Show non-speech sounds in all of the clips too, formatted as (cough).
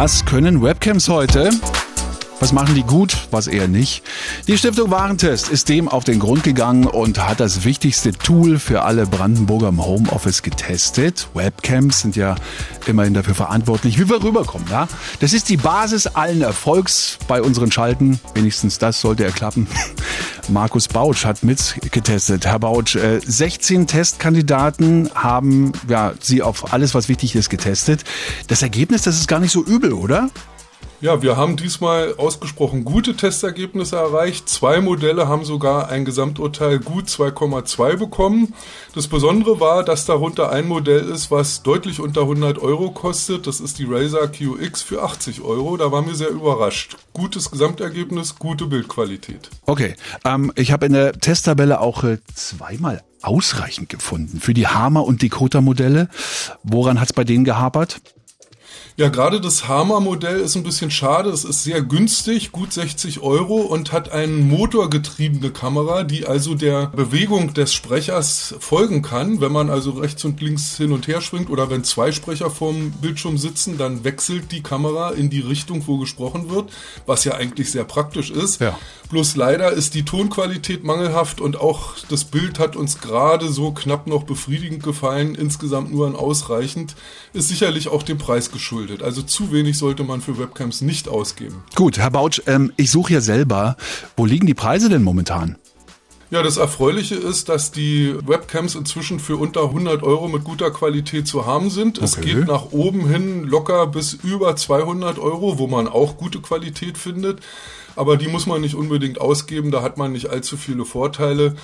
Was können Webcams heute? Was machen die gut, was eher nicht? Die Stiftung Warentest ist dem auf den Grund gegangen und hat das wichtigste Tool für alle Brandenburger im Homeoffice getestet. Webcams sind ja immerhin dafür verantwortlich, wie wir rüberkommen. Ja? Das ist die Basis allen Erfolgs bei unseren Schalten. Wenigstens das sollte er klappen. (laughs) Markus Bautsch hat mitgetestet. Herr Bautsch, 16 äh, Testkandidaten haben ja, Sie auf alles, was wichtig ist, getestet. Das Ergebnis, das ist gar nicht so übel, oder? Ja, wir haben diesmal ausgesprochen gute Testergebnisse erreicht. Zwei Modelle haben sogar ein Gesamturteil gut 2,2 bekommen. Das Besondere war, dass darunter ein Modell ist, was deutlich unter 100 Euro kostet. Das ist die Razer QX für 80 Euro. Da waren wir sehr überrascht. Gutes Gesamtergebnis, gute Bildqualität. Okay, ähm, ich habe in der Testtabelle auch äh, zweimal ausreichend gefunden für die Hammer- und Dakota-Modelle. Woran hat es bei denen gehapert? Ja, gerade das Hammer-Modell ist ein bisschen schade. Es ist sehr günstig, gut 60 Euro und hat eine motorgetriebene Kamera, die also der Bewegung des Sprechers folgen kann. Wenn man also rechts und links hin und her schwingt oder wenn zwei Sprecher vorm Bildschirm sitzen, dann wechselt die Kamera in die Richtung, wo gesprochen wird, was ja eigentlich sehr praktisch ist. Ja. Bloß leider ist die Tonqualität mangelhaft und auch das Bild hat uns gerade so knapp noch befriedigend gefallen. Insgesamt nur ein ausreichend. Ist sicherlich auch dem Preis geschuldet geschuldet. Also zu wenig sollte man für Webcams nicht ausgeben. Gut, Herr Bautsch, ähm, ich suche ja selber. Wo liegen die Preise denn momentan? Ja, das Erfreuliche ist, dass die Webcams inzwischen für unter 100 Euro mit guter Qualität zu haben sind. Okay. Es geht nach oben hin locker bis über 200 Euro, wo man auch gute Qualität findet. Aber die muss man nicht unbedingt ausgeben, da hat man nicht allzu viele Vorteile.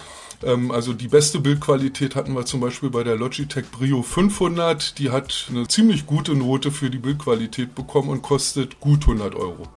Ähm, also die beste Bildqualität hatten wir zum Beispiel bei der Logitech Brio 500. Die hat eine ziemlich gute Note für die Bildqualität bekommen und kostet gut 100 Euro.